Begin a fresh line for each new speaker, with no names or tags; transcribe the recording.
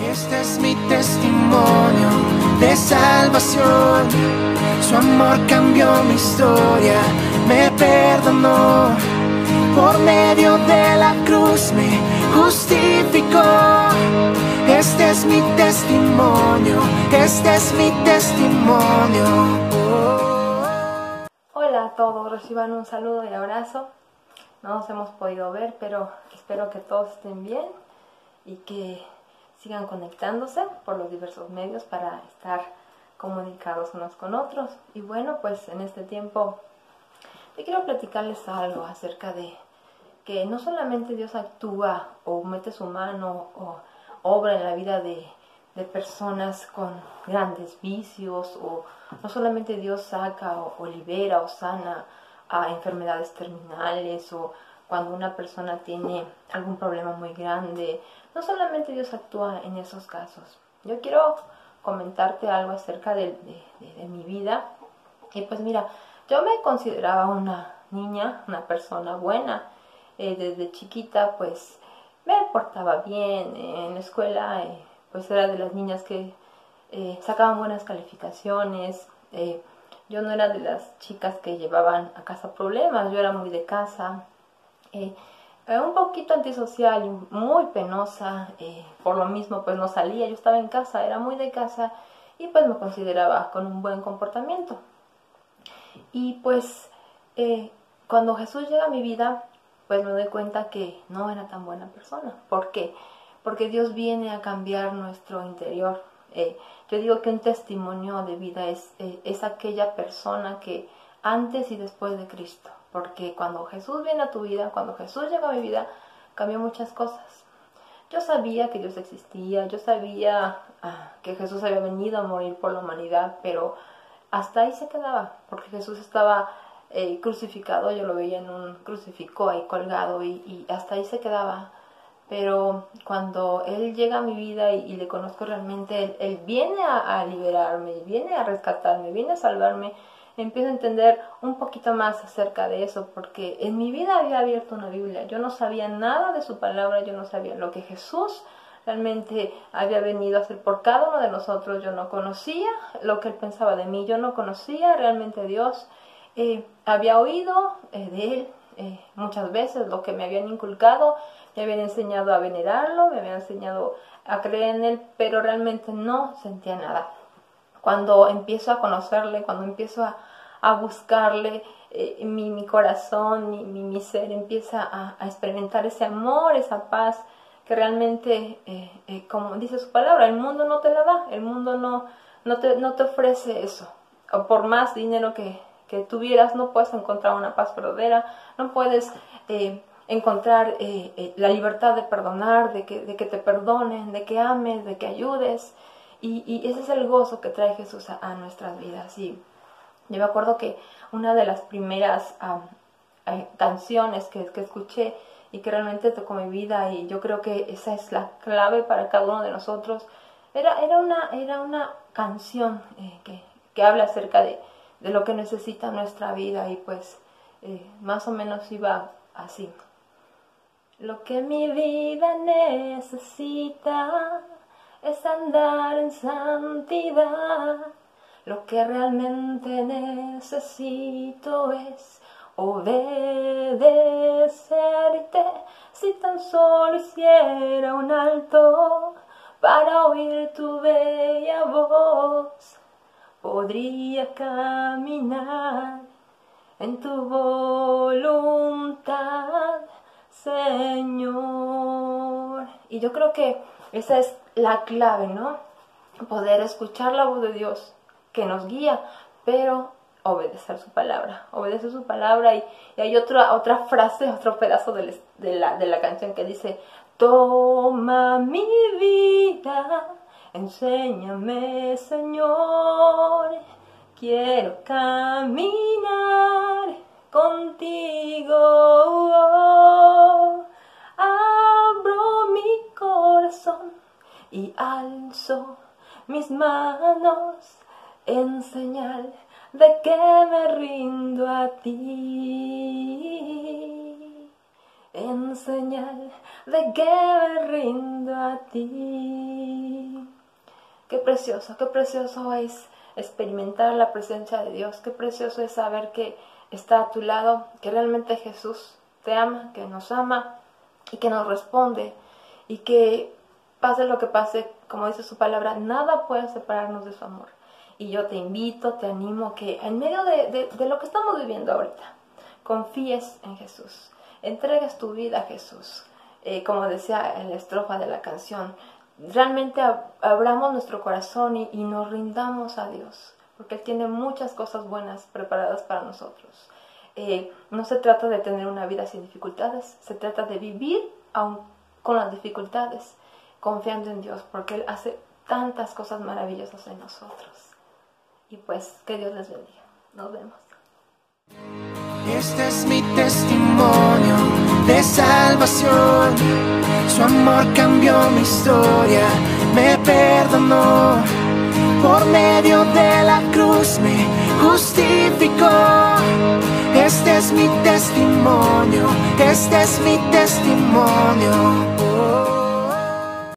Este es mi testimonio de salvación. Su amor cambió mi historia, me perdonó. Por medio de la cruz me justificó. Este es mi testimonio, este es mi testimonio.
Hola a todos, reciban un saludo y abrazo. No nos hemos podido ver, pero espero que todos estén bien y que sigan conectándose por los diversos medios para estar comunicados unos con otros. Y bueno, pues en este tiempo te quiero platicarles algo acerca de que no solamente Dios actúa o mete su mano o obra en la vida de, de personas con grandes vicios o no solamente Dios saca o, o libera o sana a enfermedades terminales o cuando una persona tiene algún problema muy grande. No solamente Dios actúa en esos casos. Yo quiero comentarte algo acerca de, de, de, mi vida. Y pues mira, yo me consideraba una niña, una persona buena. Eh, desde chiquita pues me portaba bien. en la escuela eh, pues era de las niñas que eh, sacaban buenas calificaciones. Eh, yo no era de las chicas que llevaban a casa problemas, yo era muy de casa, eh, un poquito antisocial muy penosa, eh, por lo mismo pues no salía, yo estaba en casa, era muy de casa y pues me consideraba con un buen comportamiento. Y pues eh, cuando Jesús llega a mi vida, pues me doy cuenta que no era tan buena persona. ¿Por qué? Porque Dios viene a cambiar nuestro interior. Eh, yo digo que un testimonio de vida es, eh, es aquella persona que antes y después de Cristo. Porque cuando Jesús viene a tu vida, cuando Jesús llega a mi vida, cambió muchas cosas. Yo sabía que Dios existía, yo sabía ah, que Jesús había venido a morir por la humanidad, pero hasta ahí se quedaba, porque Jesús estaba eh, crucificado, yo lo veía en un crucifijo ahí colgado y, y hasta ahí se quedaba pero cuando Él llega a mi vida y, le conozco realmente, Él, él viene a, a, liberarme, viene a rescatarme, viene a salvarme, empiezo a entender un poquito más acerca de eso, porque en mi vida había abierto una Biblia, yo no sabía nada de su palabra, yo no sabía lo que Jesús realmente había venido a hacer por cada uno de nosotros, yo no conocía lo que Él pensaba de mí, yo no conocía realmente a Dios, eh, había oído eh, de Él eh, muchas veces lo que me habían inculcado, me habían enseñado a venerarlo, me habían enseñado a creer en él, pero realmente no sentía nada. Cuando empiezo a conocerle, cuando empiezo a, a buscarle, eh, mi, mi, corazón, mi, mi, mi ser empieza a, experimentar ese amor, esa paz que realmente, eh, eh, como dice su palabra, el mundo no te la da, el mundo no, no, te, no te ofrece eso. O por más dinero que, que tuvieras, no puedes encontrar una paz verdadera, no puedes encontrar la libertad de perdonar, de que, de que, te perdonen, de que ames, de que ayudes. Y, ese es el gozo que trae Jesús a, nuestras vidas. Y yo me acuerdo que una de las primeras canciones que, que, escuché y que realmente tocó mi vida, y yo creo que esa es la clave para cada uno de nosotros, era, era, una, era una canción eh, que, que habla acerca de, de lo que necesita nuestra vida y pues eh, más o menos iba así. Lo que mi vida necesita es andar en santidad. Lo que realmente necesito es obedecerte. Si tan solo hiciera un alto para oír tu bella voz, podría caminar en tu voluntad, Señor. Y yo creo que esa es la clave, ¿no? Poder escuchar la voz de Dios que nos guía, pero obedecer su palabra, obedecer su palabra y, y hay otra, otra frase, otro pedazo de, la, de la canción que dice, toma mi vida, enséñame Señor, quiero caminar contigo. Mis manos en señal de que me rindo a ti. en señal de que me rindo a ti. Qué precioso, qué precioso es experimentar la presencia de Dios, qué precioso es saber que está a tu lado, que realmente Jesús te ama, que nos ama y que nos responde y que pase lo que pase, como dice su palabra, nada puede separarnos de su amor. Y yo te invito, te animo que en medio de, lo que estamos viviendo ahorita, confíes en Jesús, entregues tu vida a Jesús. Eh, como decía en la estrofa de la canción, realmente abramos nuestro corazón y, nos rindamos a Dios, porque Él tiene muchas cosas buenas preparadas para nosotros. Eh, no se trata de tener una vida sin dificultades, se trata de vivir aún con las dificultades, confiando en Dios, porque Él hace tantas cosas maravillosas en nosotros. Y pues que Dios les bendiga. Nos vemos.
Este es mi testimonio de salvación. Su amor cambió mi historia, me perdonó. Por medio de la cruz me justificó. Este es mi testimonio, este es mi testimonio.